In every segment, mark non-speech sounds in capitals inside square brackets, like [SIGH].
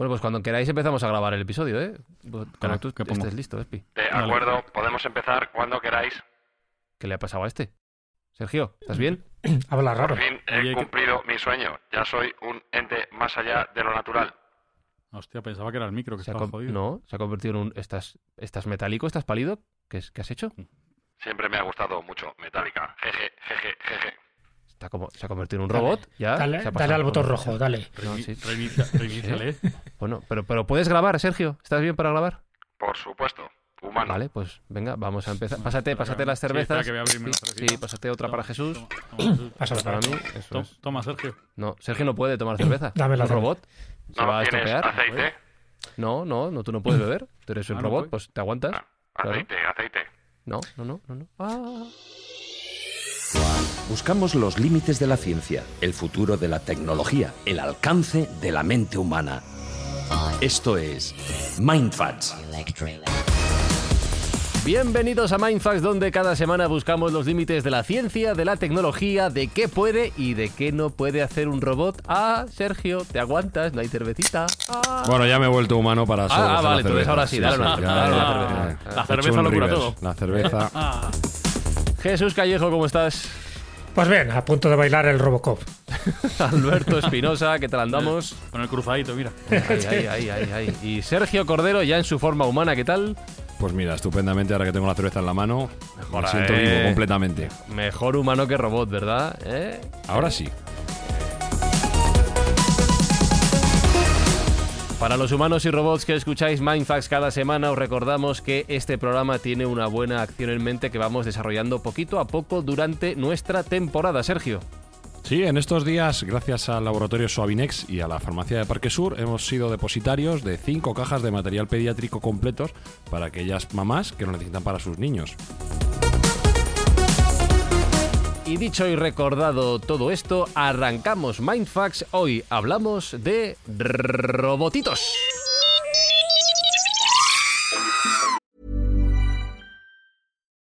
Bueno, pues cuando queráis empezamos a grabar el episodio, ¿eh? Cuando Claro, tú ¿qué pongo? estés listo, Espi. De acuerdo, podemos empezar cuando queráis. ¿Qué le ha pasado a este? Sergio, ¿estás bien? [CLEARS THROAT] Habla raro. Por fin he Oye, ¿qué- cumplido mi sueño. Ya soy un ente más allá de lo natural. Hostia, pensaba que era el micro que Se ha estaba jodido. No, se ha convertido en un... ¿Estás, estás metálico? ¿Estás pálido? ¿Qué, es- qué has hecho? Siempre me ha gustado mucho Metallica. Jeje, jeje, jeje. Está como, se ha convertido en un robot, ¿ya? Dale, se ha dale al botón rojo, dale. No, [LAUGHS] sí. Bueno, pero, pero puedes grabar, Sergio. ¿Estás bien para grabar? Por supuesto, humano. Vale, pues venga, vamos a empezar. Pásate, pásate las cervezas. que voy a abrirme una Sí, pásate otra para Jesús. Toma, toma, Jesús. Pásalo Para para mí, eso es. Toma, Sergio. No, Sergio no puede tomar cerveza. Dame la ¿Es un robot. Se ¿No va a estropear. aceite? No, no, no, tú no puedes beber. Tú eres un Ah, robot, pues te aguantas. Ah, Claro. aceite, aceite. No, no, no, no, no. Ah. Buscamos los límites de la ciencia, el futuro de la tecnología, el alcance de la mente humana. Esto es Mindfacts. Bienvenidos a Mindfax, donde cada semana buscamos los límites de la ciencia, de la tecnología, de qué puede y de qué no puede hacer un robot. Ah, Sergio, te aguantas, no hay cervecita. Ah. Bueno, ya me he vuelto humano para solo ah, coger vale, entonces ahora sí, dale una- cerveza. ya. La cerveza lo cura todo. La cerveza. [LAUGHS] Jesús Callejo, ¿cómo estás? Pues bien, a punto de bailar el Robocop. [LAUGHS] Alberto Espinosa, ¿qué tal andamos? Con el cruzadito, mira. Ay, ay, ay, ay, ay. Y Sergio Cordero, ya en su forma humana, ¿qué tal? Pues mira, estupendamente, ahora que tengo la cerveza en la mano, Mejor, me siento eh. vivo completamente. Mejor humano que robot, ¿verdad? ¿Eh? Ahora sí. Para los humanos y robots que escucháis Mindfax cada semana, os recordamos que este programa tiene una buena acción en mente que vamos desarrollando poquito a poco durante nuestra temporada, Sergio. Sí, en estos días, gracias al laboratorio Suavinex y a la farmacia de Parque Sur, hemos sido depositarios de cinco cajas de material pediátrico completos para aquellas mamás que lo necesitan para sus niños. Y dicho y recordado todo esto, arrancamos Mindfax. Hoy hablamos de robotitos.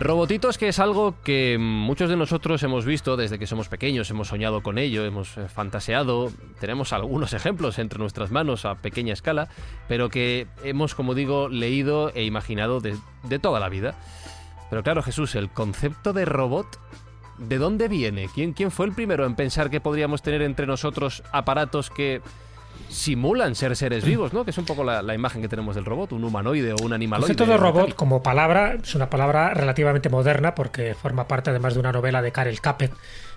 Robotitos que es algo que muchos de nosotros hemos visto desde que somos pequeños, hemos soñado con ello, hemos eh, fantaseado, tenemos algunos ejemplos entre nuestras manos a pequeña escala, pero que hemos, como digo, leído e imaginado de, de toda la vida. Pero claro, Jesús, el concepto de robot, ¿de dónde viene? ¿Quién, ¿Quién fue el primero en pensar que podríamos tener entre nosotros aparatos que simulan ser seres vivos, ¿no? Que es un poco la, la imagen que tenemos del robot, un humanoide o un El animaloide. concepto de robot como palabra es una palabra relativamente moderna porque forma parte además de una novela de Karel Capet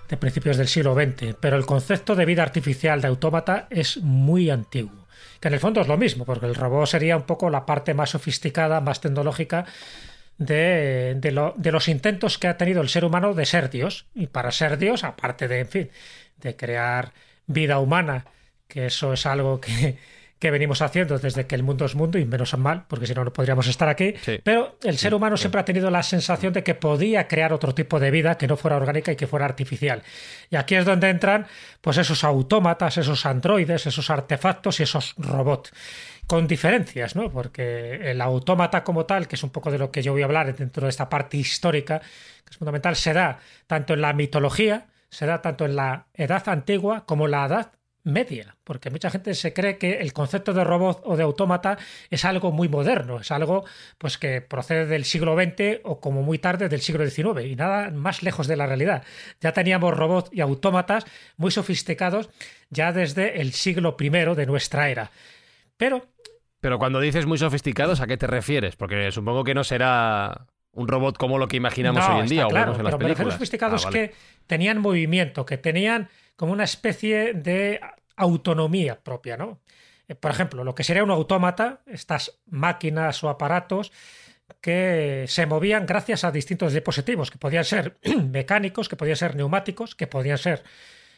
de principios del siglo XX, pero el concepto de vida artificial de autómata es muy antiguo. Que en el fondo es lo mismo, porque el robot sería un poco la parte más sofisticada, más tecnológica de, de lo- de los intentos que ha tenido el ser humano de ser Dios. Y para ser Dios, aparte de, en fin, de crear vida humana, que eso es algo que, que venimos haciendo desde que el mundo es mundo, y menos mal, porque si no, no podríamos estar aquí. Sí. Pero el ser humano siempre ha tenido la sensación de que podía crear otro tipo de vida que no fuera orgánica y que fuera artificial. Y aquí es donde entran pues esos autómatas, esos androides, esos artefactos y esos robots. Con diferencias, ¿no? Porque el autómata como tal, que es un poco de lo que yo voy a hablar dentro de esta parte histórica, que es fundamental, se da tanto en la mitología, se da tanto en la edad antigua como la edad media, porque mucha gente se cree que el concepto de robot o de autómata es algo muy moderno, es algo pues que procede del siglo XX o como muy tarde del siglo XIX y nada más lejos de la realidad. Ya teníamos robots y autómatas muy sofisticados ya desde el siglo I de nuestra era. Pero Pero cuando dices muy sofisticados, ¿a qué te refieres? Porque supongo que no será un robot como lo que imaginamos no, hoy en día está o claro, vemos en las pero a películas. sofisticados Ah, vale. que tenían movimiento, que tenían como una especie de autonomía propia, ¿no? Eh, Por ejemplo, lo que sería un autómata, estas máquinas o aparatos que se movían gracias a distintos dispositivos, que podían ser [CLEARS THROAT] mecánicos, que podían ser neumáticos, que podían ser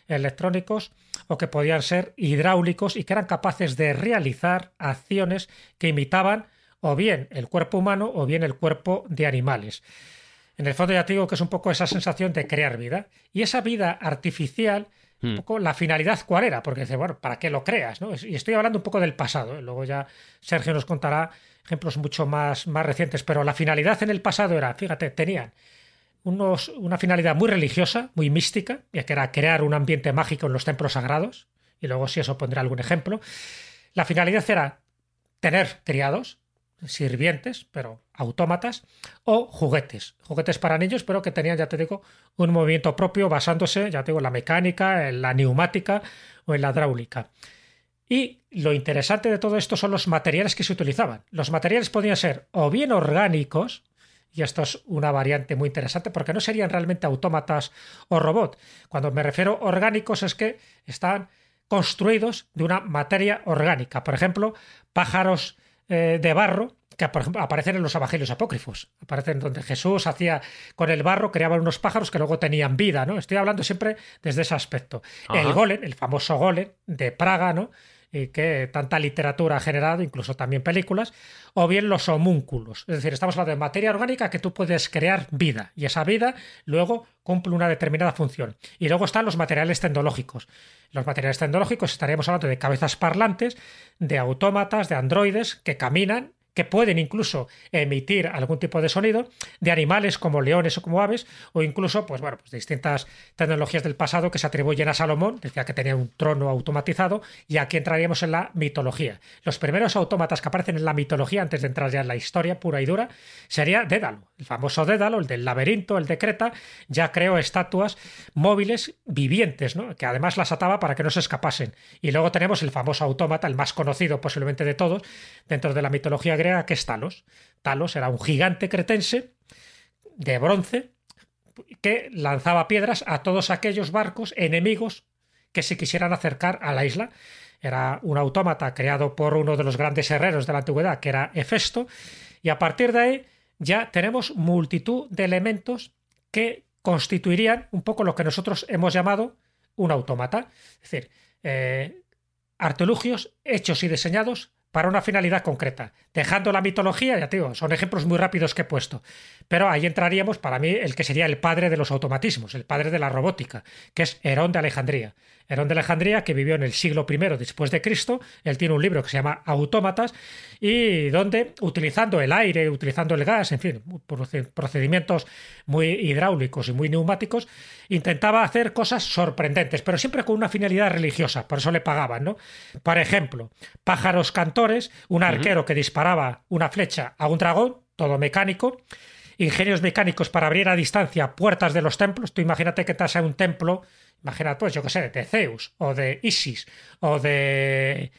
electrónicos o que podían ser hidráulicos y que eran capaces de realizar acciones que imitaban o bien el cuerpo humano o bien el cuerpo de animales. En el fondo ya te digo que es un poco esa sensación de crear vida. Y esa vida artificial, un Hmm. poco la finalidad cuál era, porque dice, bueno, ¿para qué lo creas? ¿no? Y estoy hablando un poco del pasado, ¿eh? luego ya Sergio nos contará ejemplos mucho más, más recientes, pero la finalidad en el pasado era, fíjate, tenían unos, una finalidad muy religiosa, muy mística, ya que era crear un ambiente mágico en los templos sagrados, y luego si eso pondré algún ejemplo. La finalidad era tener criados, sirvientes, pero autómatas, o juguetes, juguetes para niños, pero que tenían, ya te digo, un movimiento propio basándose, ya te digo, en la mecánica, en la neumática o en la hidráulica. Y lo interesante de todo esto son los materiales que se utilizaban. Los materiales podían ser o bien orgánicos, y esto es una variante muy interesante porque no serían realmente autómatas o robot. Cuando me refiero orgánicos es que están construidos de una materia orgánica. Por ejemplo, pájaros eh, de barro que por ejemplo, aparecen en los evangelios apócrifos. Aparecen donde Jesús hacía con el barro, creaban unos pájaros que luego tenían vida, ¿no? Estoy hablando siempre desde ese aspecto. Ajá. El golem, el famoso golem de Praga, ¿no? Y que tanta literatura ha generado, incluso también películas, o bien los homúnculos. Es decir, estamos hablando de materia orgánica que tú puedes crear vida y esa vida luego cumple una determinada función. Y luego están los materiales tecnológicos. Los materiales tecnológicos estaríamos hablando de cabezas parlantes, de autómatas, de androides que caminan que pueden incluso emitir algún tipo de sonido, de animales como leones o como aves, o incluso, pues bueno, pues distintas tecnologías del pasado que se atribuyen a Salomón, decía que tenía un trono automatizado, y aquí entraríamos en la mitología. Los primeros autómatas que aparecen en la mitología, antes de entrar ya en la historia pura y dura, sería Dédalo, el famoso Dédalo, el del laberinto, el de Creta, ya creó estatuas móviles vivientes, ¿no? que además las ataba para que no se escapasen. Y luego tenemos el famoso autómata, el más conocido posiblemente de todos, dentro de la mitología griega, que es Talos. Talos era un gigante cretense de bronce que lanzaba piedras a todos aquellos barcos enemigos que se quisieran acercar a la isla. Era un autómata creado por uno de los grandes herreros de la antigüedad, que era Hefesto, y a partir de ahí ya tenemos multitud de elementos que constituirían un poco lo que nosotros hemos llamado un autómata. Es decir, eh, artilugios hechos y diseñados para una finalidad concreta. Dejando la mitología, ya te digo, son ejemplos muy rápidos que he puesto. Pero ahí entraríamos, para mí, el que sería el padre de los automatismos, el padre de la robótica, que es Herón de Alejandría. Herón de Alejandría, que vivió en el siglo I después de Cristo, él tiene un libro que se llama Autómatas, y donde, utilizando el aire, utilizando el gas, en fin, procedimientos muy hidráulicos y muy neumáticos, intentaba hacer cosas sorprendentes, pero siempre con una finalidad religiosa, por eso le pagaban, ¿no? Por ejemplo, pájaros cantores, un arquero que disparaba una flecha a un dragón, todo mecánico, ingenios mecánicos para abrir a distancia puertas de los templos. Tú imagínate que estás en un templo, imagínate, pues yo qué sé, de Zeus, o de Isis, o de.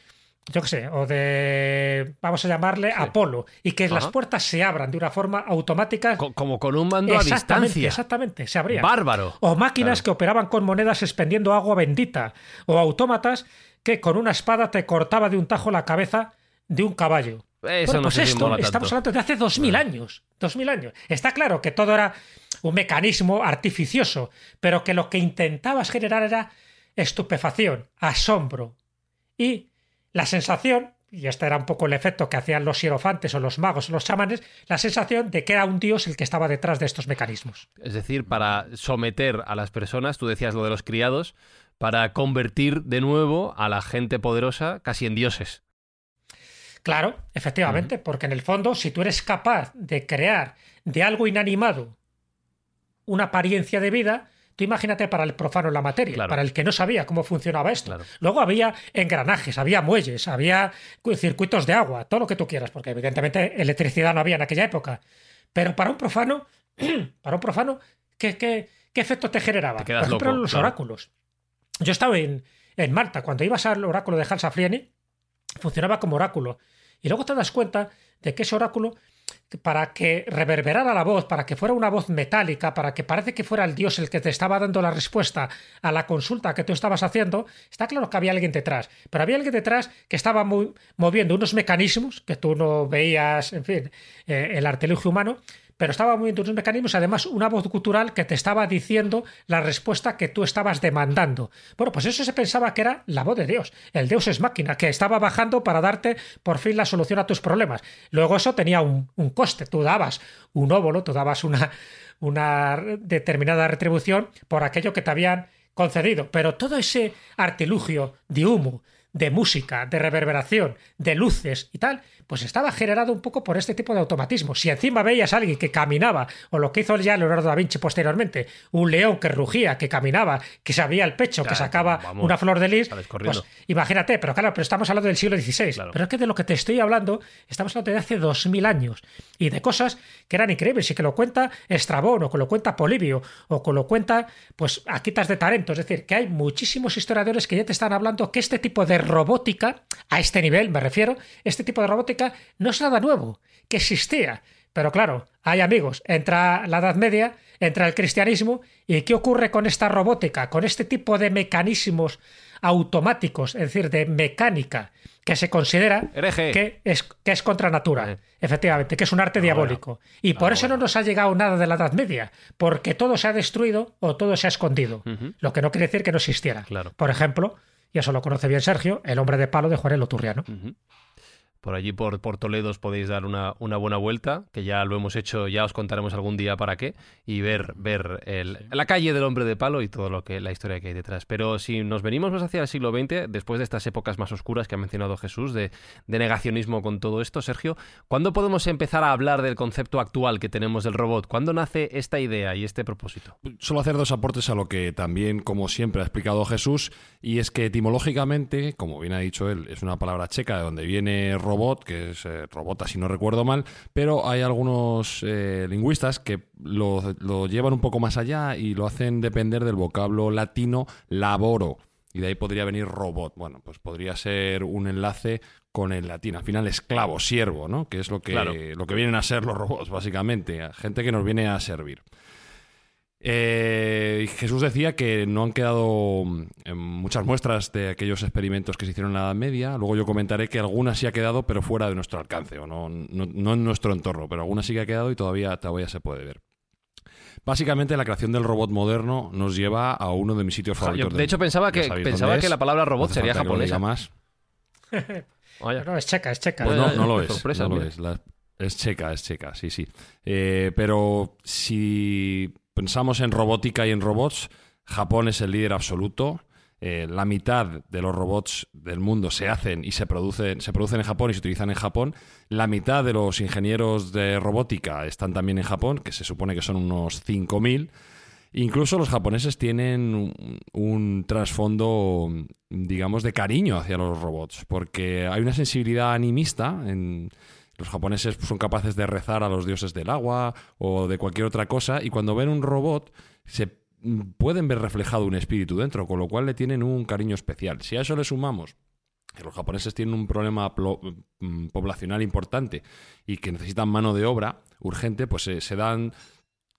Yo qué sé, o de. Vamos a llamarle Sí. Apolo, y que Ajá. las puertas se abran de una forma automática. Co- como con un mando a distancia. exactamente, se abrían. Bárbaro. O máquinas Claro. que operaban con monedas expendiendo agua bendita. O autómatas que con una espada te cortaba de un tajo la cabeza de un caballo. Eso Bueno, no pues esto, estamos hablando de hace dos mil años. Dos mil años. Está claro que todo era un mecanismo artificioso, pero que lo que intentabas generar era estupefacción, asombro y la sensación, y este era un poco el efecto que hacían los hierofantes o los magos o los chamanes, la sensación de que era un dios el que estaba detrás de estos mecanismos. Es decir, para someter a las personas, tú decías lo de los criados, para convertir de nuevo a la gente poderosa casi en dioses. Claro, efectivamente, porque en el fondo, si tú eres capaz de crear de algo inanimado una apariencia de vida, Tú imagínate para el profano en la materia, Claro. para el que no sabía cómo funcionaba esto. Claro. Luego había engranajes, había muelles, había cu- circuitos de agua, todo lo que tú quieras, porque evidentemente electricidad no había en aquella época. Pero para un profano, [CLEARS THROAT] para un profano, ¿qué, qué, qué efecto te generaba? Te Por ejemplo, loco, los claro. oráculos. Yo estaba en, en Malta, cuando ibas al oráculo de Hansa Frieni, funcionaba como oráculo. Y luego te das cuenta de que ese oráculo, para que reverberara la voz, para que fuera una voz metálica, para que parece que fuera el dios el que te estaba dando la respuesta a la consulta que tú estabas haciendo, está claro que había alguien detrás. Pero había alguien detrás que estaba muy- moviendo unos mecanismos que tú no veías, en fin, eh, el artilugio humano, pero estaba moviendo unos mecanismos, además una voz cultural que te estaba diciendo la respuesta que tú estabas demandando. Bueno, pues eso se pensaba que era la voz de Dios. El Dios es máquina, que estaba bajando para darte por fin la solución a tus problemas. Luego eso tenía un, un coste. Tú dabas un óvulo, tú dabas una, una determinada retribución por aquello que te habían concedido. Pero todo ese artilugio de humo, de música, de reverberación, de luces y tal, pues estaba generado un poco por este tipo de automatismo. Si encima veías a alguien que caminaba, o lo que hizo ya Leonardo da Vinci posteriormente, un león que rugía, que caminaba, que se abría el pecho, que sacaba vamos, una flor de lis, pues imagínate, pero claro, pero estamos hablando del siglo XVI. Claro. Pero es que de lo que te estoy hablando, estamos hablando de hace dos mil años y de cosas que eran increíbles y que lo cuenta Estrabón o que lo cuenta Polibio o que lo cuenta pues Aquitas de Tarento. Es decir, que hay muchísimos historiadores que ya te están hablando que este tipo de robótica, a este nivel me refiero, este tipo de robótica no es nada nuevo, que existía. Pero claro, hay amigos, entra la Edad Media, entra el cristianismo, ¿y qué ocurre con esta robótica, con este tipo de mecanismos automáticos, es decir, de mecánica, que se considera que es, que es contra natura, Eh. efectivamente, que es un arte diabólico. Y por eso no nos ha llegado nada de la Edad Media, porque todo se ha destruido o todo se ha escondido, lo que no quiere decir que no existiera. Claro. Por ejemplo, y eso lo conoce bien Sergio, el hombre de palo de Juan el. Por allí, por, por Toledo, os podéis dar una, una buena vuelta, que ya lo hemos hecho, ya os contaremos algún día para qué, y ver, ver el- la calle del hombre de palo y todo lo que la historia que hay detrás. Pero si nos venimos más hacia el siglo XX, después de estas épocas más oscuras que ha mencionado Jesús, de, de negacionismo con todo esto, Sergio, ¿cuándo podemos empezar a hablar del concepto actual que tenemos del robot? ¿Cuándo nace esta idea y este propósito? Solo hacer dos aportes a lo que también, como siempre, ha explicado Jesús, y es que etimológicamente, como bien ha dicho él, es una palabra checa de donde viene robot, que es eh, robota si no recuerdo mal, pero hay algunos eh, lingüistas que lo, lo llevan un poco más allá y lo hacen depender del vocablo latino laboro. Y de ahí podría venir robot. Bueno, pues podría ser un enlace con el latín. Al final, esclavo, siervo, ¿no? Que es lo que, Claro. lo que vienen a ser los robots, básicamente. Gente que nos viene a servir. Eh, Jesús decía que no han quedado mm, muchas muestras de aquellos experimentos que se hicieron en la Edad Media. Luego yo comentaré que algunas sí ha quedado, pero fuera de nuestro alcance, o no, no, no en nuestro entorno, pero algunas sí que ha quedado y todavía, todavía se puede ver. Básicamente, la creación del robot moderno nos lleva a uno de mis sitios Yo, favoritos. de hecho, pensaba que, pensaba que la palabra robot sería japonesa. más. [LAUGHS] Vaya. No, es checa, es checa. Pues no, no lo es. sorpresa, no lo es. La- es checa, es checa, sí, sí. Eh, pero si pensamos en robótica y en robots, Japón es el líder absoluto. Eh, la mitad de los robots del mundo se hacen y se producen, se producen en Japón y se utilizan en Japón. La mitad de los ingenieros de robótica están también en Japón, que se supone que son unos 5.000. Incluso los japoneses tienen un, un trasfondo, digamos, de cariño hacia los robots, porque hay una sensibilidad animista. En, los japoneses son capaces de rezar a los dioses del agua o de cualquier otra cosa, y cuando ven un robot se mm, pueden ver reflejado un espíritu dentro, con lo cual le tienen un cariño especial. Si a eso le sumamos que los japoneses tienen un problema mm, poblacional importante y que necesitan mano de obra urgente, pues eh, se dan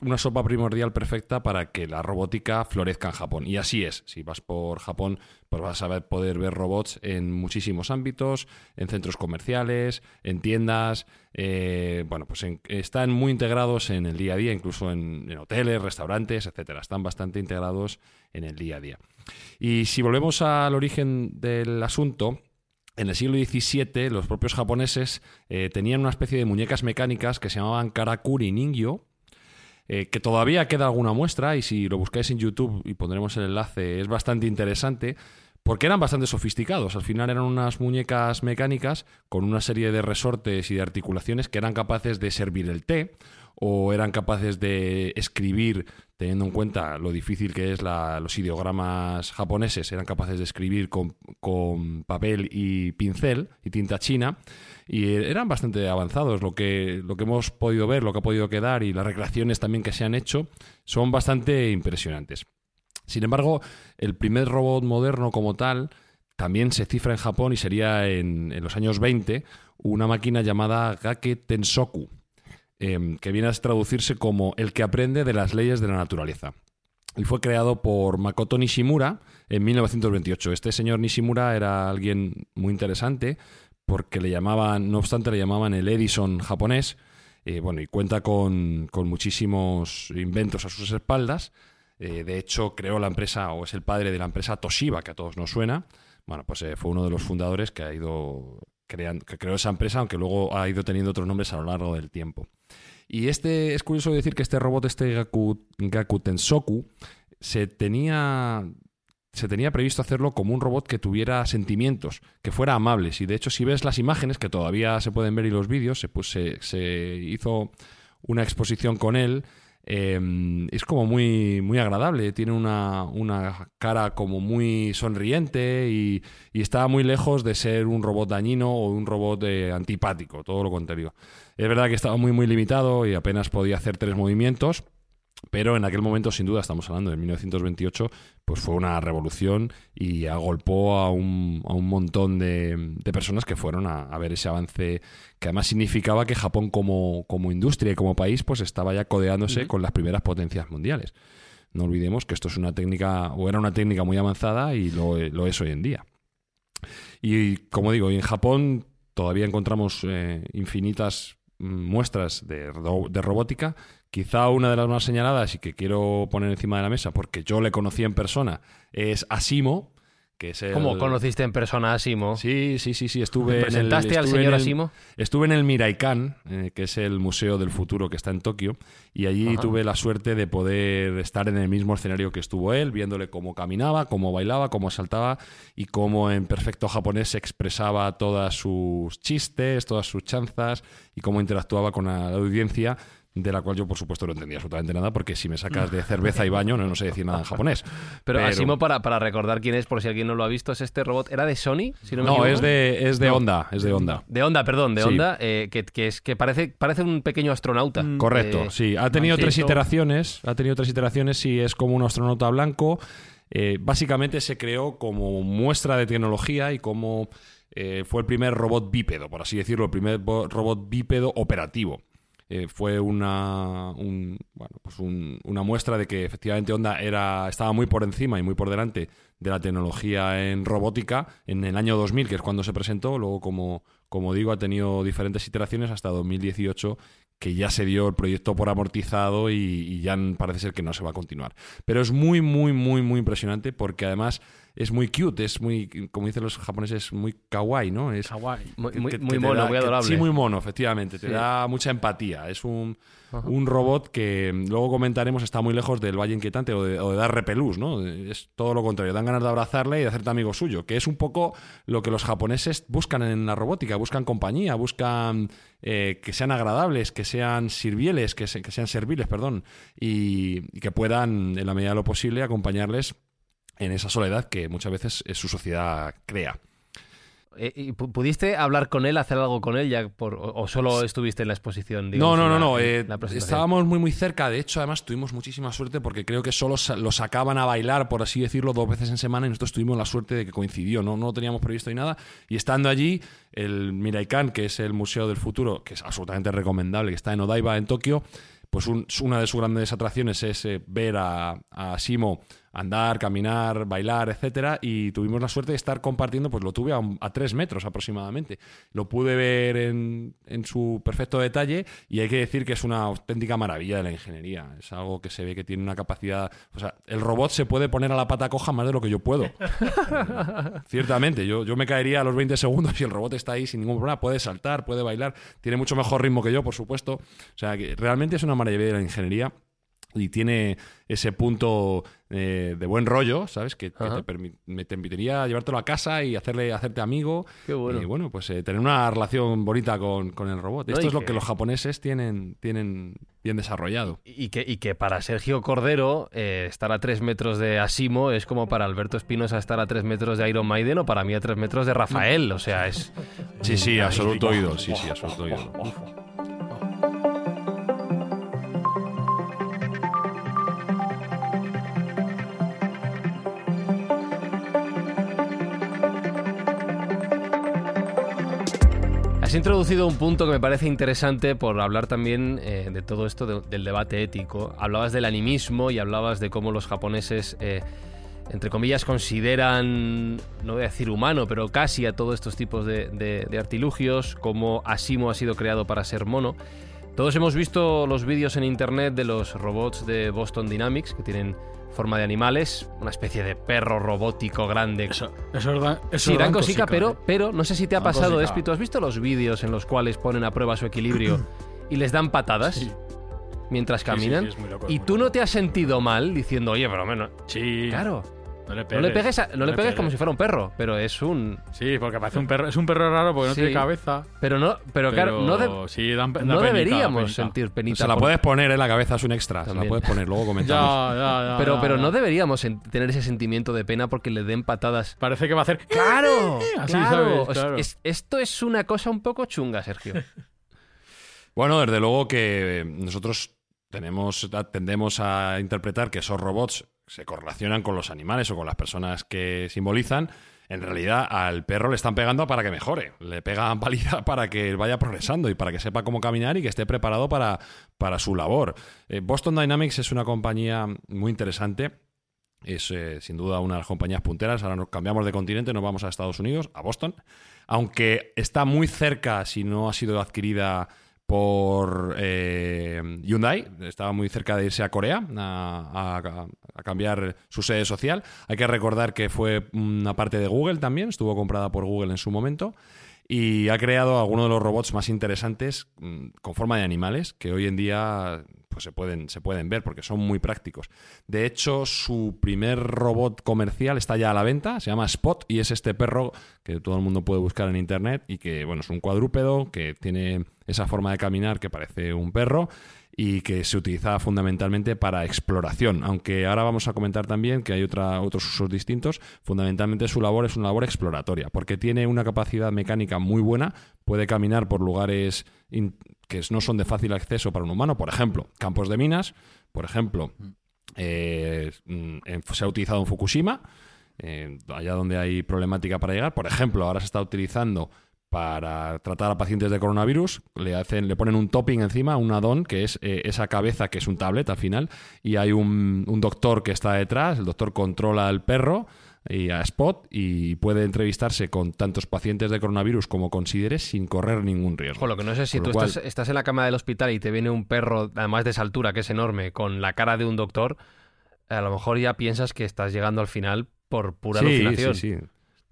una sopa primordial perfecta para que la robótica florezca en Japón. Y así es. Si vas por Japón, pues vas a poder ver robots en muchísimos ámbitos, en centros comerciales, en tiendas. eh, bueno, pues están muy integrados en el día a día, incluso en, en hoteles, restaurantes, etcétera. Están bastante integrados en el día a día. Y si volvemos al origen del asunto, en el siglo XVII los propios japoneses eh, tenían una especie de muñecas mecánicas que se llamaban karakuri ningyo, eh, que todavía queda alguna muestra y si lo buscáis en YouTube y pondremos el enlace es bastante interesante porque eran bastante sofisticados. Al final eran unas muñecas mecánicas con una serie de resortes y de articulaciones que eran capaces de servir el té o eran capaces de escribir, teniendo en cuenta lo difícil que es los ideogramas japoneses, eran capaces de escribir con, con papel y pincel y tinta china, y eran bastante avanzados. Lo que, lo que hemos podido ver, lo que ha podido quedar y las recreaciones también que se han hecho son bastante impresionantes. Sin embargo, el primer robot moderno como tal también se cifra en Japón y sería en, en los años 20 una máquina llamada Gake Tensoku, em, que viene a traducirse como el que aprende de las leyes de la naturaleza. Y fue creado por Makoto Nishimura en 1928. Este señor Nishimura era alguien muy interesante porque le llamaban, no obstante, le llamaban el Edison japonés. Eh, bueno, y cuenta con, con muchísimos inventos a sus espaldas. Eh, de hecho, creó la empresa, o es el padre de la empresa Toshiba, que a todos nos suena. Bueno, pues eh, fue uno de los fundadores que ha ido creando, que creó esa empresa, aunque luego ha ido teniendo otros nombres a lo largo del tiempo. Y este es curioso decir que este robot, este Gaku, Gaku se tenía se tenía previsto hacerlo como un robot que tuviera sentimientos, que fuera amables. Y de hecho, si ves las imágenes, que todavía se pueden ver y los vídeos, se, se hizo una exposición con él. Eh, es como muy, muy agradable, tiene una, una cara como muy sonriente y, y está muy lejos de ser un robot dañino o un robot eh, antipático, todo lo contrario. Es verdad que estaba muy, muy limitado y apenas podía hacer tres movimientos, pero en aquel momento, sin duda, estamos hablando de 1928, pues fue una revolución y agolpó a un, a un montón de, de personas que fueron a, a ver ese avance que además significaba que Japón como, como industria y como país pues estaba ya codeándose con las primeras potencias mundiales. No olvidemos que esto es una técnica, o era una técnica muy avanzada y lo, lo es hoy en día. Y como digo, en Japón todavía encontramos eh, infinitas mm, muestras de, de robótica. Quizá una de las más señaladas y que quiero poner encima de la mesa, porque yo le conocí en persona, es Asimo, que es el... ¿Cómo conociste en persona a Simo? Sí, sí, sí, sí. Estuve ¿Te en el- presentaste al señor en el- Asimo? Estuve en el Miraikan, eh, que es el Museo del Futuro que está en Tokio, y allí Ajá. tuve la suerte de poder estar en el mismo escenario que estuvo él, viéndole cómo caminaba, cómo bailaba, cómo saltaba y cómo en perfecto japonés expresaba todas sus chistes, todas sus chanzas y cómo interactuaba con la audiencia. De la cual yo, por supuesto, no entendía absolutamente nada, porque si me sacas de cerveza y baño, no, no sé decir nada en japonés. Pero, Asimo, para, para recordar quién es, por si alguien no lo ha visto, es este robot. ¿Era de Sony? Si no, me No, equivoco? es de, es de No. Honda, es de Honda. De Honda, perdón, de Sí. Honda, eh, que, que es, que parece, parece un pequeño astronauta. Correcto, Eh, sí. Ha tenido tres iteraciones. Ha tenido tres iteraciones y es como un astronauta blanco. Eh, básicamente se creó como muestra de tecnología y como eh, fue el primer robot bípedo, por así decirlo, el primer bo- robot bípedo operativo. Eh, fue una, un- bueno, pues un- una muestra de que efectivamente Honda era, estaba muy por encima y muy por delante de la tecnología en robótica en el año 2000, que es cuando se presentó. Luego, como, como digo, ha tenido diferentes iteraciones hasta 2018, que ya se dio el proyecto por amortizado y, y ya parece ser que no se va a continuar. Pero es muy, muy, muy, muy impresionante porque además es muy cute, es muy, como dicen los japoneses, muy kawaii, ¿no? Es, Kawaii. Muy, que- muy- que- mono, da- muy que- adorable. sí, muy mono, efectivamente. Te Sí. da mucha empatía. Es un, un robot que luego comentaremos está muy lejos del Valle Inquietante o de, o de dar repelús, ¿no? Es todo lo contrario. Dan ganas de abrazarle y de hacerte amigo suyo, que es un poco lo que los japoneses buscan en la robótica. Buscan compañía, buscan eh, que sean agradables, que sean sirvieles, que, se- que sean serviles, perdón, y, y que puedan, en la medida de lo posible, acompañarles en esa soledad que muchas veces eh, su sociedad crea. Eh, ¿y pu- ¿Pudiste hablar con él, hacer algo con él, ya por, o, solo estuviste en la exposición? No, digamos, no, no, la- no. en eh, estábamos muy, muy cerca. De hecho, además tuvimos muchísima suerte porque creo que solo lo sacaban a bailar, por así decirlo, dos veces en semana y nosotros tuvimos la suerte de que coincidió. No, no lo teníamos previsto ni nada. Y estando allí, el Miraikan, que es el Museo del Futuro, que es absolutamente recomendable, que está en Odaiba, en Tokio, pues un- una de sus grandes atracciones es eh, ver a, a Simo andar, caminar, bailar, etcétera, y tuvimos la suerte de estar compartiendo, pues lo tuve a, a tres metros aproximadamente. Lo pude ver en, en su perfecto detalle y hay que decir que es una auténtica maravilla de la ingeniería. Es algo que se ve que tiene una capacidad... O sea, el robot se puede poner a la pata coja más de lo que yo puedo. [LAUGHS] Ciertamente, yo, yo me caería a los 20 segundos y el robot está ahí sin ningún problema. Puede saltar, puede bailar, tiene mucho mejor ritmo que yo, por supuesto. O sea, que realmente es una maravilla de la ingeniería. Y tiene ese punto eh, de buen rollo, ¿sabes? Que, que te, permi- me- te permitiría llevártelo a casa y hacerle hacerte amigo. Qué bueno. Y bueno, pues eh, tener una relación bonita con, con el robot. No, Esto es lo que- los japoneses tienen, tienen bien desarrollado. Y que, y que para Sergio Cordero eh, estar a tres metros de Asimo es como para Alberto Espinosa estar a tres metros de Iron Maiden o para mí a tres metros de Rafael. O sea, es... Sí, sí, absoluto ídolo. Sí, sí, absoluto ídolo. Has introducido un punto que me parece interesante por hablar también eh, de todo esto de- del debate ético. Hablabas del animismo y hablabas de cómo los japoneses, eh, entre comillas, consideran, no voy a decir humano, pero casi a todos estos tipos de, de- artilugios, como Asimo ha sido creado para ser mono. Todos hemos visto los vídeos en internet de los robots de Boston Dynamics, que tienen forma de animales, una especie de perro robótico grande Eso, eso da, eso Sí, da dan cosica, pero, ¿eh? pero no sé si te ha Dan pasado, cosica. Espi. ¿Tú has visto los vídeos en los cuales ponen a prueba su equilibrio [CLEARS THROAT] y les dan patadas Sí. mientras sí, caminan? sí, es muy loco, es y tú no te has sentido mal diciendo, oye, pero menos. Sí. Claro, No le no pegues. le pegues, a- no le pegues como si fuera un perro, pero es un. Sí, porque parece un perro. Es un perro raro porque no Sí. tiene cabeza. Pero no, pero, claro, no, de- sí, dan, da no penita, deberíamos penita. sentir penita. Se la por- puedes poner en la cabeza, es un extra. Se la puedes poner, luego [LAUGHS] comentamos. Ya, ya, ya. Pero, ya, pero no deberíamos en- tener ese sentimiento de pena porque le den patadas. Parece que va a hacer. ¡Claro! Así, claro. ¿sabes? O sea, Claro. es- esto es una cosa un poco chunga, Sergio. [LAUGHS] Bueno, desde luego que nosotros tenemos, tendemos a interpretar que esos robots se correlacionan con los animales o con las personas que simbolizan. En realidad, al perro le están pegando para que mejore. Le pegan [LAUGHS] paliza para que vaya progresando y para que sepa cómo caminar y que esté preparado para, para su labor. Eh, Boston Dynamics es una compañía muy interesante. Es eh, sin duda una de las compañías punteras. Ahora nos cambiamos de continente, nos vamos a Estados Unidos, a Boston. Aunque está muy cerca, si no ha sido adquirida por eh, Hyundai, estaba muy cerca de irse a Corea a, a- a cambiar su sede social. Hay que recordar que fue una parte de Google también, estuvo comprada por Google en su momento y ha creado algunos de los robots más interesantes mm, con forma de animales que hoy en día pues se pueden, se pueden ver porque son muy prácticos. De hecho, su primer robot comercial está ya a la venta, se llama Spot y es este perro que todo el mundo puede buscar en internet y que bueno, es un cuadrúpedo que tiene esa forma de caminar que parece un perro y que se utiliza fundamentalmente para exploración, aunque ahora vamos a comentar también que hay otros usos distintos, fundamentalmente su labor es una labor exploratoria, porque tiene una capacidad mecánica muy buena, puede caminar por lugares que no son de fácil acceso para un humano, por ejemplo, campos de minas, por ejemplo, eh, mm, se ha utilizado en Fukushima, eh, allá donde hay problemática para llegar, por ejemplo, ahora se está utilizando para tratar a pacientes de coronavirus, le hacen, le ponen un topping encima, un add-on, que es eh, esa cabeza que es un tablet al final, y hay un, un doctor que está detrás, el doctor controla al perro y a Spot y puede entrevistarse con tantos pacientes de coronavirus como considere sin correr ningún riesgo. Lo que no sé es si tú cual- estás, estás en la cama del hospital y te viene un perro, además de esa altura que es enorme, con la cara de un doctor, a lo mejor ya piensas que estás llegando al final por pura sí, alucinación. sí, sí.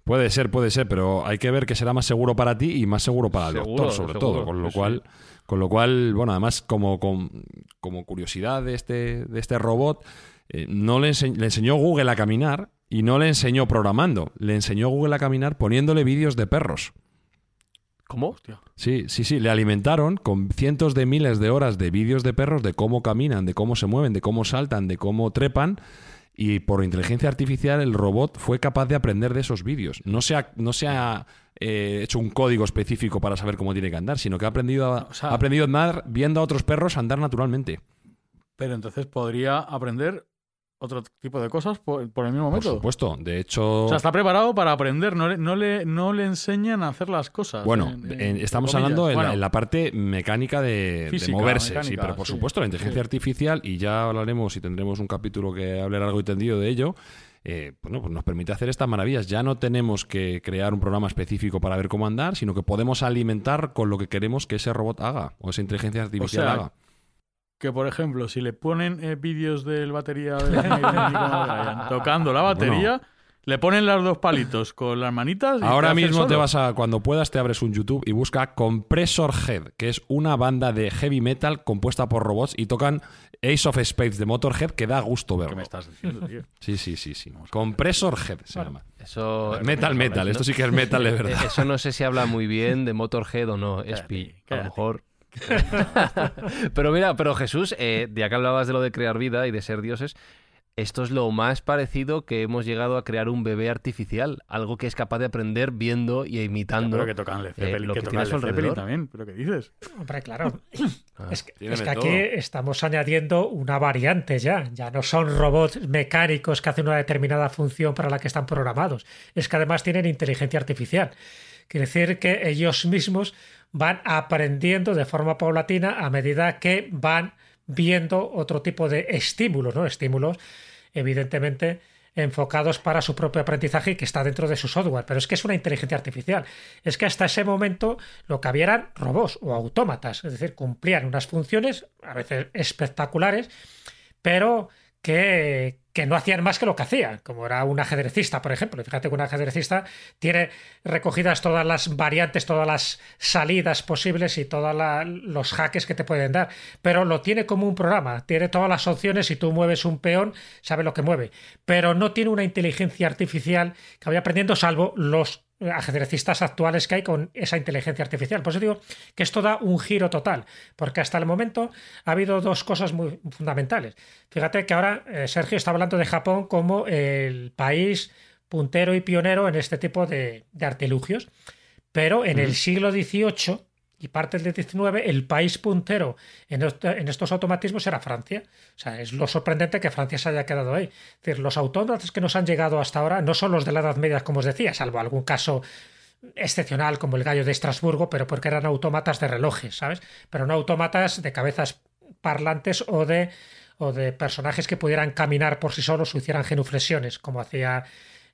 Puede ser, puede ser, pero hay que ver que será más seguro para ti y más seguro para el Seguro, doctor, sobre seguro, todo. Con lo sí, cual, con lo cual, bueno, además, como, como, como curiosidad de este, de este robot, eh, no le, ense- le enseñó Google a caminar y no le enseñó programando. Le enseñó Google a caminar poniéndole vídeos de perros. ¿Cómo? Hostia. Sí, sí, sí. Le alimentaron con cientos de miles de horas de vídeos de perros, de cómo caminan, de cómo se mueven, de cómo saltan, de cómo trepan. Y por inteligencia artificial el robot fue capaz de aprender de esos vídeos. No se ha, no se ha eh, hecho un código específico para saber cómo tiene que andar, sino que ha aprendido a, O sea- ha aprendido a andar viendo a otros perros andar naturalmente. Pero entonces podría aprender otro tipo de cosas por, por el mismo Por método. supuesto. De hecho, O sea, está preparado para aprender, no le, no le, no le enseñan a hacer las cosas. Bueno, en- estamos hablando en, la, en la parte mecánica de, moverse, sí, mecánica, pero por sí, supuesto la inteligencia sí. artificial, y ya hablaremos y tendremos un capítulo que hable largo y tendido de ello, eh, bueno, pues nos permite hacer estas maravillas. Ya no tenemos que crear un programa específico para ver cómo andar, sino que podemos alimentar con lo que queremos que ese robot haga o esa inteligencia artificial sea, haga. Que, por ejemplo, si le ponen eh, vídeos del batería de Brian tocando la batería, le ponen los dos palitos con las manitas. y Ahora mismo te vas a, cuando puedas, te abres un YouTube y busca Compressor Head, que es una banda de heavy metal compuesta por robots y tocan Ace of Spades de Motorhead que da gusto ¿Qué verlo. me estás diciendo, tío? Sí, sí, sí, sí. Compressor Head se llama. Eso, Metal, metal. Esto sí que es metal de verdad. [LAUGHS] Eso no sé si habla muy bien de Motorhead o no, Espi. A lo mejor. [LAUGHS] pero mira, pero Jesús, eh, ya que hablabas de lo de crear vida y de ser dioses, esto es lo más parecido que hemos llegado a crear un bebé artificial, algo que es capaz de aprender viendo y imitando Pero que tocan Led eh, Zeppelin, lo que que tocan tiene a su Led Zeppelin alrededor. también. ¿Pero qué dices? Hombre, claro. Ah, [CLEARS THROAT] es que, es que aquí estamos añadiendo una variante ya. Ya no son robots mecánicos que hacen una determinada función para la que están programados. Es que además tienen inteligencia artificial. Quiere decir que ellos mismos van aprendiendo de forma paulatina a medida que van viendo otro tipo de estímulos, ¿no? Estímulos, evidentemente, enfocados para su propio aprendizaje y que está dentro de su software. Pero es que es una inteligencia artificial. Es que hasta ese momento lo que había eran robots o autómatas, es decir, cumplían unas funciones, a veces espectaculares, pero que, que no hacían más que lo que hacían, como era un ajedrecista, por ejemplo. Fíjate que un ajedrecista tiene recogidas todas las variantes, todas las salidas posibles y todos los jaques que te pueden dar, pero lo tiene como un programa, tiene todas las opciones, si tú mueves un peón, sabe lo que mueve, pero no tiene una inteligencia artificial que vaya aprendiendo, salvo los ajedrecistas actuales que hay con esa inteligencia artificial. Por eso digo que esto da un giro total, porque hasta el momento ha habido dos cosas muy fundamentales. Fíjate que ahora eh, Sergio está hablando de Japón como el país puntero y pionero en este tipo de, de artilugios, pero en el siglo XVIII y parte del XIX, el país puntero en, este- en estos automatismos era Francia. O sea, es lo sorprendente que Francia se haya quedado ahí. Es decir, los autómatas que nos han llegado hasta ahora no son los de la Edad Media, como os decía, salvo algún caso excepcional como el gallo de Estrasburgo, pero porque eran autómatas de relojes, ¿sabes? Pero no autómatas de cabezas parlantes o de, o de personajes que pudieran caminar por sí solos o hicieran genuflexiones, como hacía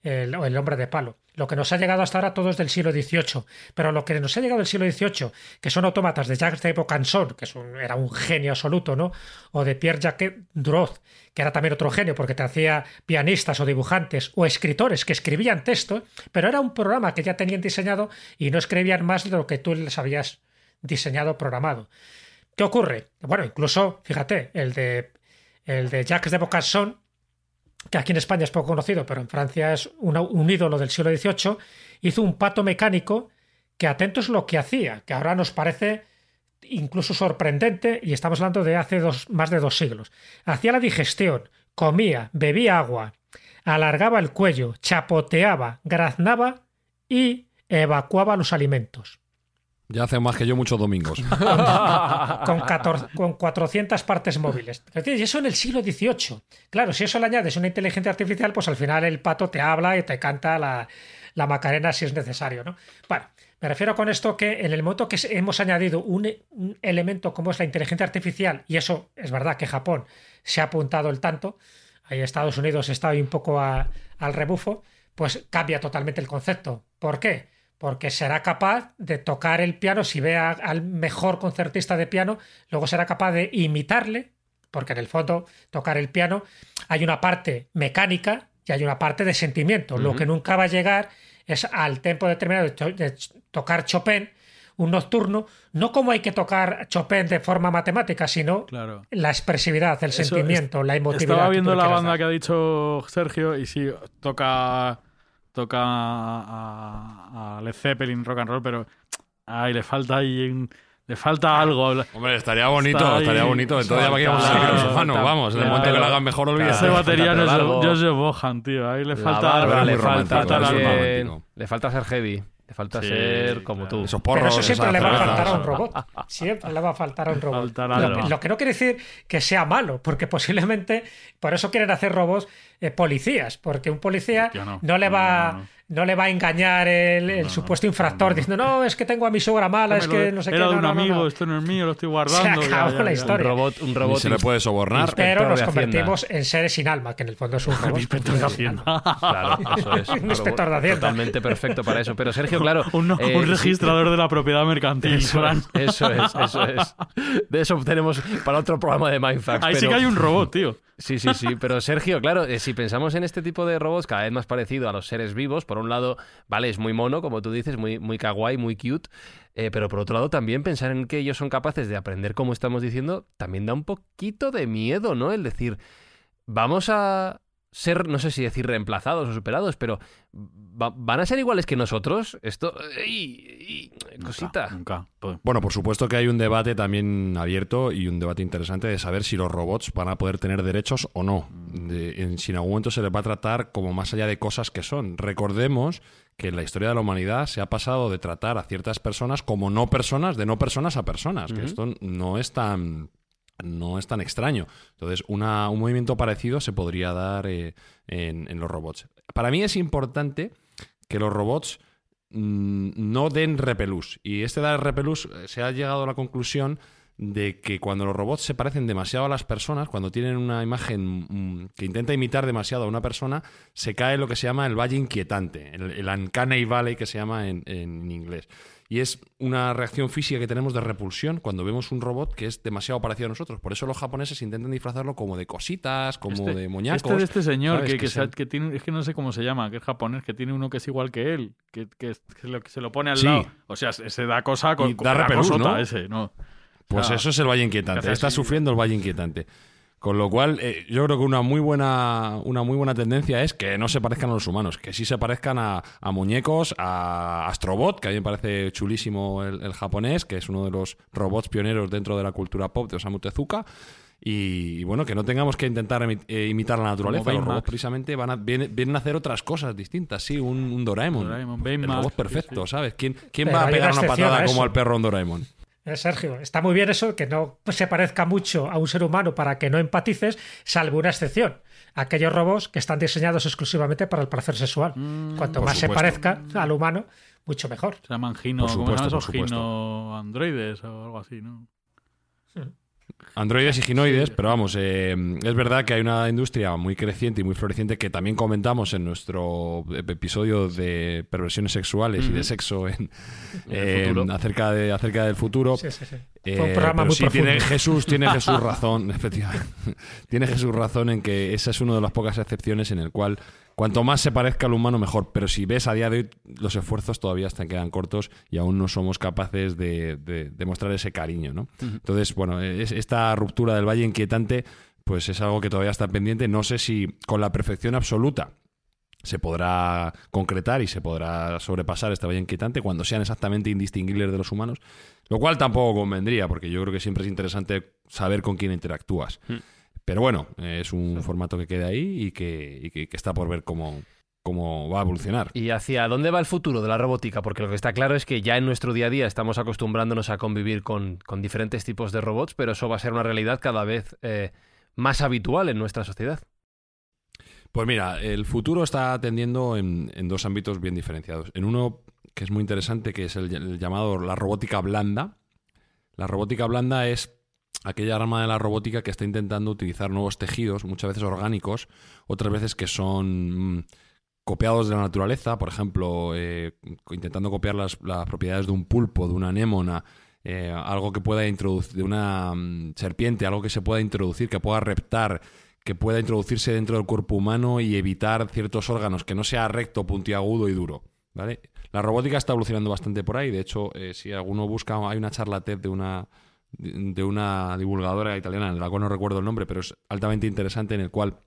el, el hombre de palo. Lo que nos ha llegado hasta ahora todo es del siglo XVIII, pero lo que nos ha llegado del siglo XVIII, que son autómatas de Jacques de Vaucanson, que era un genio absoluto, ¿no? O de Pierre-Jacques Droz, que era también otro genio porque te hacía pianistas o dibujantes o escritores que escribían texto, pero era un programa que ya tenían diseñado y no escribían más de lo que tú les habías diseñado programado. ¿Qué ocurre? Bueno, incluso, fíjate, el de, el de Jacques de Vaucanson, que aquí en España es poco conocido, pero en Francia es un ídolo del siglo XVIII, hizo un pato mecánico que atentos lo que hacía, que ahora nos parece incluso sorprendente, y estamos hablando de hace más de dos siglos. Hacía la digestión, comía, bebía agua, alargaba el cuello, chapoteaba, graznaba y evacuaba los alimentos. Ya hace más que yo muchos domingos. [LAUGHS] con, 14 con 400 partes móviles. Y eso en el siglo XVIII. Claro, si eso le añades una inteligencia artificial, pues al final el pato te habla y te canta la, la Macarena si es necesario. ¿no? Bueno, me refiero con esto que en el momento que hemos añadido un, un elemento como es la inteligencia artificial, y eso es verdad que Japón se ha apuntado el tanto, ahí Estados Unidos está ahí un poco al rebufo, pues cambia totalmente el concepto. ¿Por qué? Porque será capaz de tocar el piano, si ve a- al mejor concertista de piano, luego será capaz de imitarle, porque en el fondo tocar el piano hay una parte mecánica y hay una parte de sentimiento. Lo que nunca va a llegar es al tempo determinado de, to- de tocar Chopin, un nocturno, no como hay que tocar Chopin de forma matemática, sino Claro. la expresividad, el Eso sentimiento, la emotividad. Estaba viendo la banda dar. que ha dicho Sergio y sí, toca toca a, a Led Zeppelin rock and roll, pero ay, le falta ahí un- le falta algo. Hombre, estaría bonito, Está ahí- estaría bonito. Entonces ya íbamos a los humanos, vamos. En el momento que lo hagan mejor, olvídate. Ese batería no es. Joseph Bohan, tío. Ahí le falta barba algo, le falta le falta ser heavy, le falta Sí, ser como claro. tú. Esos Pero porros, eso siempre le va a faltar a un robot. Siempre le va a faltar a un robot. Faltará Lo, que- lo que no quiere decir que sea malo, porque posiblemente por eso quieren hacer robots eh, policías, porque un policía no. no. le No, va no, no. No le va a engañar el, el no, supuesto infractor no. diciendo no, es que tengo a mi suegra mala, es que no sé Era qué. de no, un amigo, no. esto no es mío, lo estoy [LAUGHS] guardando. Se ya, acabó ya, la ya. historia. Un robot, un robot se le puede sobornar. Pero nos de convertimos en seres sin alma, que en el fondo es un [LAUGHS] robot. Inspector de Hacienda. Claro, eso es. [LAUGHS] Un inspector de Hacienda. Totalmente perfecto para eso. Pero Sergio, claro. Un, eh, un sí, registrador de la propiedad mercantil. Eso es, eso es, eso es. De eso tenemos para otro programa de Mindfax. Ahí sí pero- que hay un robot, tío. Sí, sí, sí, pero Sergio, claro, eh, si pensamos en este tipo de robots cada vez más parecido a los seres vivos, por un lado, vale, es muy mono, como tú dices, muy, muy kawaii, muy cute, eh, pero por otro lado también pensar en que ellos son capaces de aprender como estamos diciendo, también da un poquito de miedo, ¿no? El decir, vamos a ser, no sé si decir reemplazados o superados, pero ¿van a ser iguales que nosotros? Esto, y, cosita. Nunca, nunca. Bueno, por supuesto que hay un debate también abierto y un debate interesante de saber si los robots van a poder tener derechos o no. De, en, si en algún momento se les va a tratar como más allá de cosas que son. Recordemos que en la historia de la humanidad se ha pasado de tratar a ciertas personas como no personas, de no personas a personas. Que esto no es tan no es tan extraño. Entonces, un movimiento parecido se podría dar eh, en, los robots. Para mí es importante que los robots mmm, no den repelús. Y este dar repelús eh, se ha llegado a la conclusión de que cuando los robots se parecen demasiado a las personas, cuando tienen una imagen mmm, que intenta imitar demasiado a una persona, se cae lo que se llama el valle inquietante, el, el uncanny valley que se llama en inglés y es una reacción física que tenemos de repulsión cuando vemos un robot que es demasiado parecido a nosotros. Por eso los japoneses intentan disfrazarlo como de cositas, como este, de moñacos. Este de este señor que, que, que, se, que, tiene, es que no sé cómo se llama, que es japonés, que tiene uno que es igual que él, que, que, se, lo, se, lo, pone al sí. lado. O sea, se da cosa con, y da repelús, ¿no? ese, ¿no? Pues eso es el valle inquietante. Está sufriendo el valle inquietante. Con lo cual, eh, yo creo que una muy buena una muy buena tendencia es que no se parezcan a los humanos, que sí se parezcan a, a muñecos, a Astrobot, que a mí me parece chulísimo el, el, japonés, que es uno de los robots pioneros dentro de la cultura pop de Osamu Tezuka. Y, y bueno, que no tengamos que intentar eh, imitar la naturaleza. Los robots precisamente van a, vienen, vienen, a hacer otras cosas distintas. Sí, un, un Doraemon. Doraemon el robot perfecto, sí, sí. ¿sabes? ¿Quién, quién va a pegar una patada como al perro en Doraemon? Eh, Sergio, está muy bien eso, que no se parezca mucho a un ser humano para que no empatices, salvo una excepción. Aquellos robots que están diseñados exclusivamente para el placer sexual. Mm, Cuanto más supuesto. se parezca al humano, mucho mejor. Se llaman gino, por supuesto, ¿cómo se llaman esos gino androides o algo así, ¿no? Sí. Androides y ginoides, pero vamos, eh, es verdad que hay una industria muy creciente y muy floreciente que también comentamos en nuestro episodio de perversiones sexuales mm. y de sexo en, eh, acerca, de, acerca del futuro. Sí, sí, sí. Fue un programa eh, muy sí, profundo. tiene Jesús, tiene [LAUGHS] Jesús razón, [LAUGHS] efectivamente. tiene Jesús razón en que esa es una de las pocas excepciones en el cual cuanto más se parezca al humano mejor, pero si ves a día de hoy los esfuerzos todavía están quedan cortos y aún no somos capaces de, de, de mostrar ese cariño, ¿no? Uh -huh. Entonces, bueno, es, esta ruptura del valle inquietante pues es algo que todavía está pendiente, no sé si con la perfección absoluta se podrá concretar y se podrá sobrepasar esta valle inquietante cuando sean exactamente indistinguibles de los humanos, lo cual tampoco convendría, porque yo creo que siempre es interesante saber con quién interactúas. Mm. Pero bueno, es un formato que queda ahí y que, y que, que está por ver cómo, cómo va a evolucionar. ¿Y hacia dónde va el futuro de la robótica? Porque lo que está claro es que ya en nuestro día a día estamos acostumbrándonos a convivir con, con diferentes tipos de robots, pero eso va a ser una realidad cada vez eh, más habitual en nuestra sociedad. Pues mira, el futuro está atendiendo en, en, dos ámbitos bien diferenciados. En uno que es muy interesante, que es el, llamado la robótica blanda. La robótica blanda es aquella rama de la robótica que está intentando utilizar nuevos tejidos, muchas veces orgánicos, otras veces que son mmm, copiados de la naturaleza, por ejemplo, eh, intentando copiar las, las, propiedades de un pulpo, de una anémona, eh, algo que pueda introducir, de una mmm, serpiente, algo que se pueda introducir, que pueda reptar que pueda introducirse dentro del cuerpo humano y evitar ciertos órganos, que no sea recto, puntiagudo y duro. ¿vale? La robótica está evolucionando bastante por ahí. De hecho, eh, si alguno busca, hay una charla TED de una, de una divulgadora italiana, de la cual no recuerdo el nombre, pero es altamente interesante, en el cual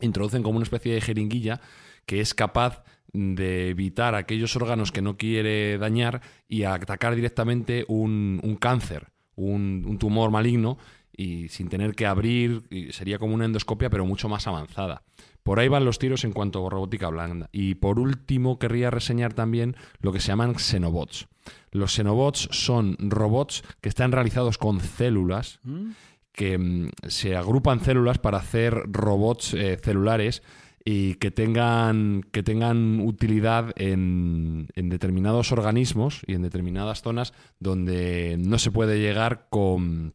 introducen como una especie de jeringuilla que es capaz de evitar aquellos órganos que no quiere dañar y atacar directamente un, un cáncer, un, un tumor maligno y sin tener que abrir, sería como una endoscopia pero mucho más avanzada. Por ahí van los tiros en cuanto a robótica blanda. Y por último querría reseñar también lo que se llaman xenobots. Los xenobots son robots que están realizados con células ¿Mm? que mm, se agrupan células para hacer robots eh, celulares y que tengan, que tengan utilidad en, en, determinados organismos y en determinadas zonas donde no se puede llegar con,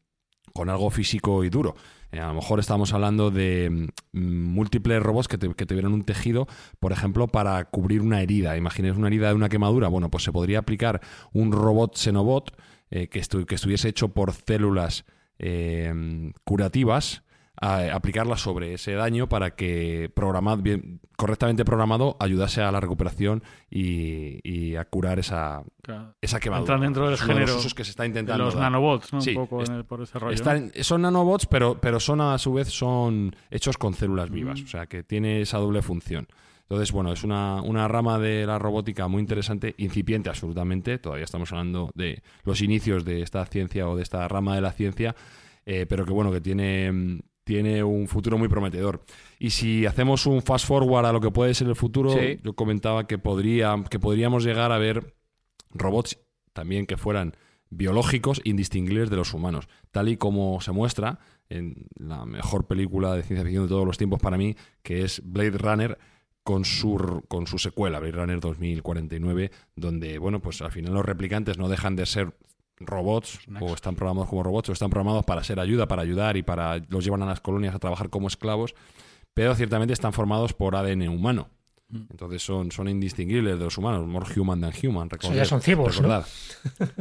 con algo físico y duro. Eh, a lo mejor estamos hablando de mm, múltiples robots que, te, que tuvieran un tejido, por ejemplo, para cubrir una herida. Imagínense una herida de una quemadura. Bueno, pues se podría aplicar un robot Xenobot eh, que, estu que, estuviese hecho por células eh, curativas a- aplicarla sobre ese daño para que programado, bien, correctamente programado ayudase a la recuperación y, y a curar esa, Claro. esa quemadura. Entran dentro del uno de los género que se está De intentando los dar. nanobots, ¿no? Sí, un poco es- en el- por ese rollo. Están- son nanobots, pero, pero son a su vez son hechos con células vivas, Mm. o sea que tiene esa doble función. Entonces, bueno, es una, una rama de la robótica muy interesante, incipiente absolutamente. Todavía estamos hablando de los inicios de esta ciencia o de esta rama de la ciencia, eh, pero que bueno, que tiene, mm, tiene un futuro muy prometedor. Y si hacemos un fast forward a lo que puede ser el futuro, Sí. yo comentaba que, podría, que podríamos llegar a ver robots también que fueran biológicos indistinguibles de los humanos, tal y como se muestra en la mejor película de ciencia ficción de todos los tiempos para mí, que es Blade Runner con su, con su secuela, Blade Runner 2049, donde, bueno, pues al final los replicantes no dejan de ser robots o están programados como robots o están programados para ser ayuda, para ayudar y para los llevan a las colonias a trabajar como esclavos, pero ciertamente están formados por ADN humano. Mm. Entonces son, son indistinguibles de los humanos, more human than human. Eso ya son cibos, ¿no? recordad.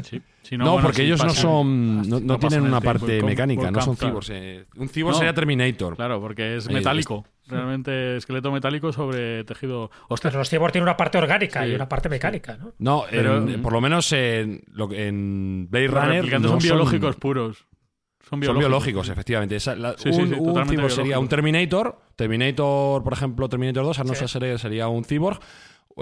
Sí. Si No, bueno, porque si ellos no son, no, tienen una tiempo, parte mecánica, no son cibors. eh. Un cibor No. sería Terminator. Claro, porque es Ahí, metálico. [LAUGHS] Realmente esqueleto metálico sobre tejido. Ostras, Pero los cyborg tienen una parte orgánica Sí, y una parte mecánica, ¿no? No, Pero- en- por lo menos en, lo que- en Blade los Runner replicantes no son biológicos puros. Son Son biológicos. efectivamente. Esa- la- Sí, sí, un sí, un totalmente cyborg sería un. Terminator. Terminator, por ejemplo, Terminator 2, Arnold Sí. Schwarzenegger sería un cyborg.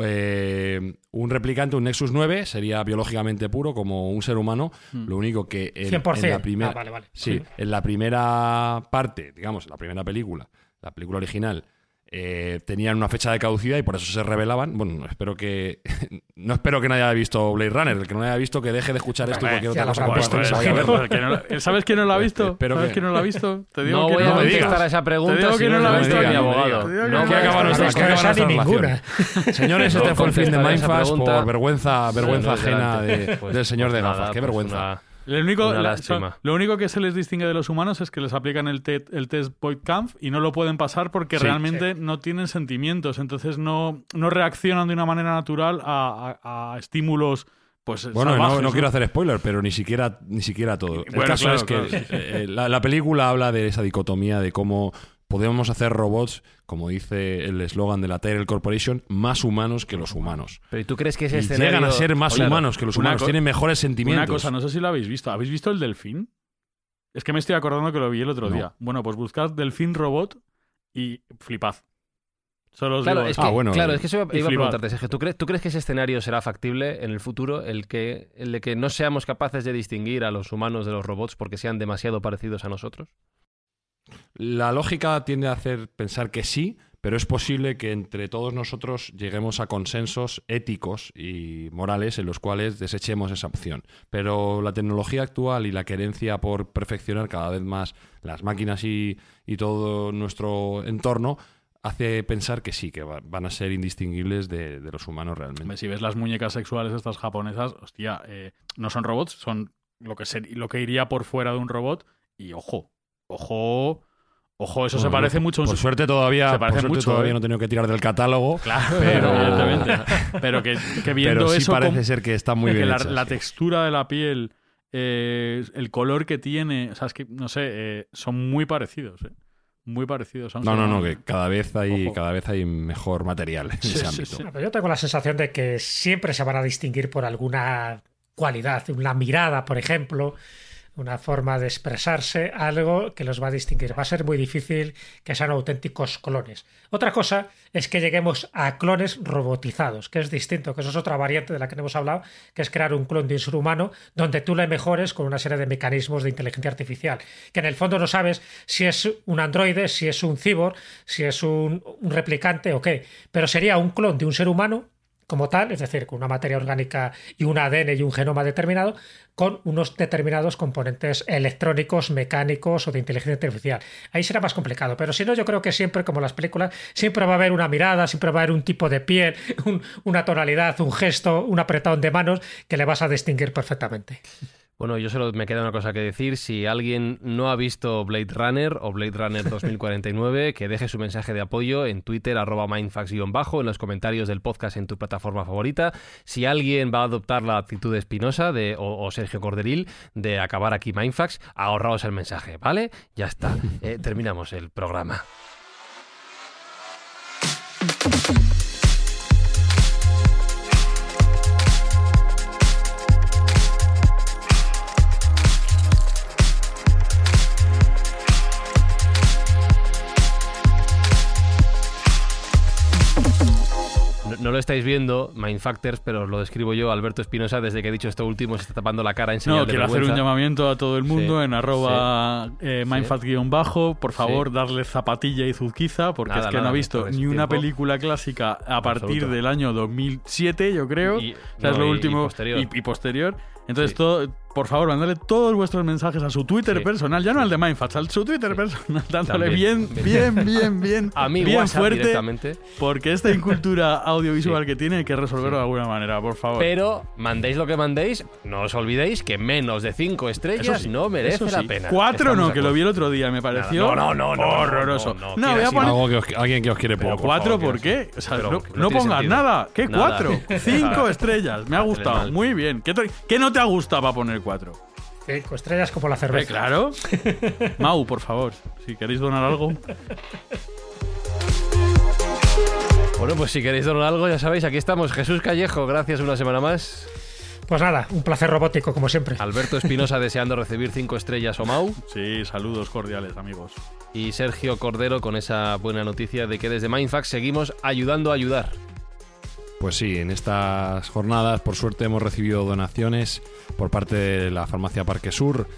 Eh, un replicante, un Nexus 9, sería biológicamente puro como un ser humano. Hmm. Lo único que en, 100%. en la primera, Ah, vale, vale. Sí, en la primera parte, digamos, en la primera película, la película original, eh, tenían una fecha de caducidad y por eso se revelaban. Bueno, espero que [LAUGHS] no espero que nadie haya visto Blade Runner, el que no lo haya visto que deje de escuchar esto y Hombre, cualquier otra lo cosa visto, verla. Que no- ¿Sabes quién no la ha visto? ¿Sabes quién no la ha visto? Te digo No que voy no a contestar a esa pregunta. Te digo que no la ha visto. mi abogado. no que no acaba sabe nuestra ninguna. [LAUGHS] Señores, No este fue el fin de Mindfast pregunta. por vergüenza, vergüenza Bueno, ajena Pues- del señor pues de nada, gafas. Qué pues vergüenza. Lo único, Una la- lástima. son- lo único que se les distingue de los humanos es que les aplican el, te- el test Voight-Kampf y no lo pueden pasar porque Sí. realmente no tienen sentimientos, entonces no, no reaccionan de una manera natural a, a- a estímulos pues Bueno, no, salvajes, no quiero hacer spoiler, pero ni siquiera, ni siquiera todo. el caso claro, es que claro. eh, eh, la, la película habla de esa dicotomía de cómo podemos hacer robots, como dice el eslogan de la Tyrell Corporation, más humanos que los humanos. Pero ¿y tú crees que ese Y escenario... llegan a ser más humanos que los humanos, tienen mejores sentimientos. Una cosa, no sé si lo habéis visto. ¿Habéis visto el delfín? Es que me estoy acordando que lo vi el otro No. día. Bueno, pues buscad delfín robot y flipad. Solo os Claro, digo es que, Ah, bueno, claro, es que eso iba, a preguntarte, Sergio. ¿tú crees, ¿Tú crees que ese escenario será factible en el futuro? El, que, el de que no seamos capaces de distinguir a los humanos de los robots porque sean demasiado parecidos a nosotros? La lógica tiende a hacer pensar que sí, pero es posible que entre todos nosotros lleguemos a consensos éticos y morales en los cuales desechemos esa opción. Pero la tecnología actual y la querencia por perfeccionar cada vez más las máquinas y, y todo nuestro entorno hace pensar que sí, que va- van a ser indistinguibles de, los humanos realmente. Si ves las muñecas sexuales estas japonesas, hostia, eh, no son robots, son lo que, ser- lo que iría por fuera de un robot. Y ojo, ojo, ojo, eso se parece mucho a un Por suerte todavía, se parece por suerte mucho, todavía ¿eh? no he tenido que tirar del catálogo. Claro, Pero- evidentemente. Pero que, que viendo pero sí eso parece ser que está muy que bien la, hecha, la sí. textura de la piel, eh, el color que tiene, o sea, es que, no sé, eh, son muy parecidos, ¿eh? Muy parecidos. No, no, no, que cada vez hay, Ojo. cada vez hay mejor material en Sí, ese sí, ámbito. Bueno, yo tengo la sensación de que siempre se van a distinguir por alguna cualidad, una mirada, por ejemplo, una forma de expresarse, algo que los va a distinguir. Va a ser muy difícil que sean auténticos clones. Otra cosa es que lleguemos a clones robotizados, que es distinto, que eso es otra variante de la que hemos hablado, que es crear un clon de un ser humano donde tú le mejores con una serie de mecanismos de inteligencia artificial, que en el fondo no sabes si es un androide, si es un cyborg, si es un replicante o qué, pero sería un clon de un ser humano como tal, es decir, con una materia orgánica y un ADN y un genoma determinado, con unos determinados componentes electrónicos, mecánicos o de inteligencia artificial. Ahí será más complicado, pero si no, yo creo que siempre, como las películas, siempre va a haber una mirada, siempre va a haber un tipo de piel, [LAUGHS] un- una tonalidad, un gesto, un apretón de manos que le vas a distinguir perfectamente. Bueno, yo solo me queda una cosa que decir. Si alguien no ha visto Blade Runner o Blade Runner 2049, [LAUGHS] que deje su mensaje de apoyo en Twitter, arroba mindfax-bajo, en los comentarios del podcast en tu plataforma favorita. Si alguien va a adoptar la actitud de Espinosa de, o, o Sergio Corderil de acabar aquí Mindfax, ahorraos el mensaje, ¿vale? Ya está. [LAUGHS] Eh, terminamos el programa. No, lo estáis viendo, Mindfactors, pero os lo describo yo, Alberto Espinosa, desde que he dicho esto último, se está tapando la cara en señal No, de quiero hacer un llamamiento a todo el mundo Sí, en arroba eh, mindfat-bajo. Por favor, darle zapatilla y zuzquiza, porque Nada, es que no ha visto ni una película clásica a partir Absoluto. del año 2007, yo creo. Y- o sea, es lo y- y último. posterior. Y, posterior. Entonces, Sí. todo, por favor, mandadle todos vuestros mensajes a su Twitter Sí. personal, ya no al de Mindfats, al su Twitter personal, dándole También. bien, bien, bien, bien, [LAUGHS] A mi bien WhatsApp fuerte, directamente. porque esta incultura [LAUGHS] audiovisual Sí. que tiene hay que resolverlo de alguna manera, por favor. Pero mandéis lo que mandéis, no os olvidéis que menos de cinco estrellas Eso sí, no merece la pena. Cuatro no, que lo vi el otro día, me pareció No, no, no, no, horroroso. no, no, no, No, voy a si poner... Algo que os- alguien que os quiere Pero poco. por cuatro, ¿por qué? O sea, Pero no, pongas sentido. nada. ¿Qué Nada. cuatro? [LAUGHS] Cinco estrellas. Me ha gustado. Muy bien. ¿Qué, qué no te ha gustado para poner cuatro? Cinco estrellas como la Eh, cerveza. claro. [LAUGHS] Mau, por favor, si queréis donar algo. Bueno, pues si queréis donar algo, ya sabéis, aquí estamos. Jesús Callejo, gracias una semana más. Pues nada, un placer robótico como siempre. Alberto Espinosa deseando recibir cinco estrellas o Mau. Sí, saludos cordiales, amigos. Y Sergio Cordero con esa buena noticia de que desde Mindfax seguimos ayudando a ayudar. Pues sí, en estas jornadas, por suerte, hemos recibido donaciones por parte de la farmacia Parque Sur,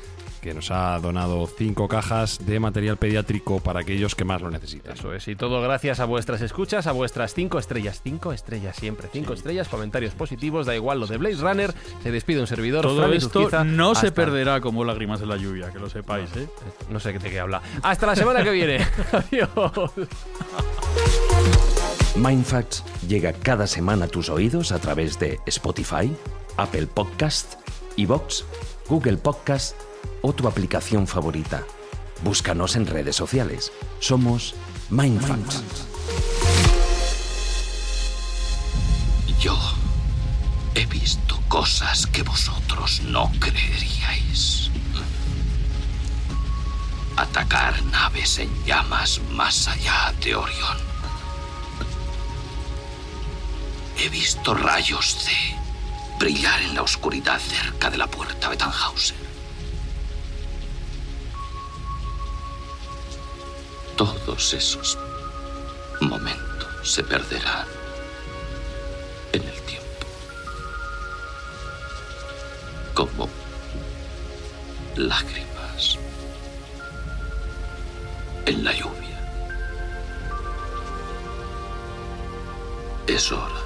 que nos ha donado cinco cajas de material pediátrico para aquellos que más lo necesitan. Eso es, y todo gracias a vuestras escuchas, a vuestras cinco estrellas. Cinco estrellas siempre, cinco estrellas, comentarios positivos, da igual lo de Blaze Runner. Se despide un servidor. Todo Fran esto no se perderá como lágrimas en la lluvia, que lo sepáis, ¿eh? No sé de qué habla. Hasta la semana que viene. [LAUGHS] Adiós. Mindfacts llega cada semana a tus oídos a través de Spotify, Apple Podcast, Evox, Google Podcast o tu aplicación favorita. Búscanos en redes sociales. Somos Mindfacts. Yo he visto cosas que vosotros no creeríais. Atacar naves en llamas más allá de Orión. He visto rayos C brillar en la oscuridad cerca de la puerta de Tannhauser. Todos esos momentos se perderán en el tiempo. Como lágrimas en la lluvia. Es hora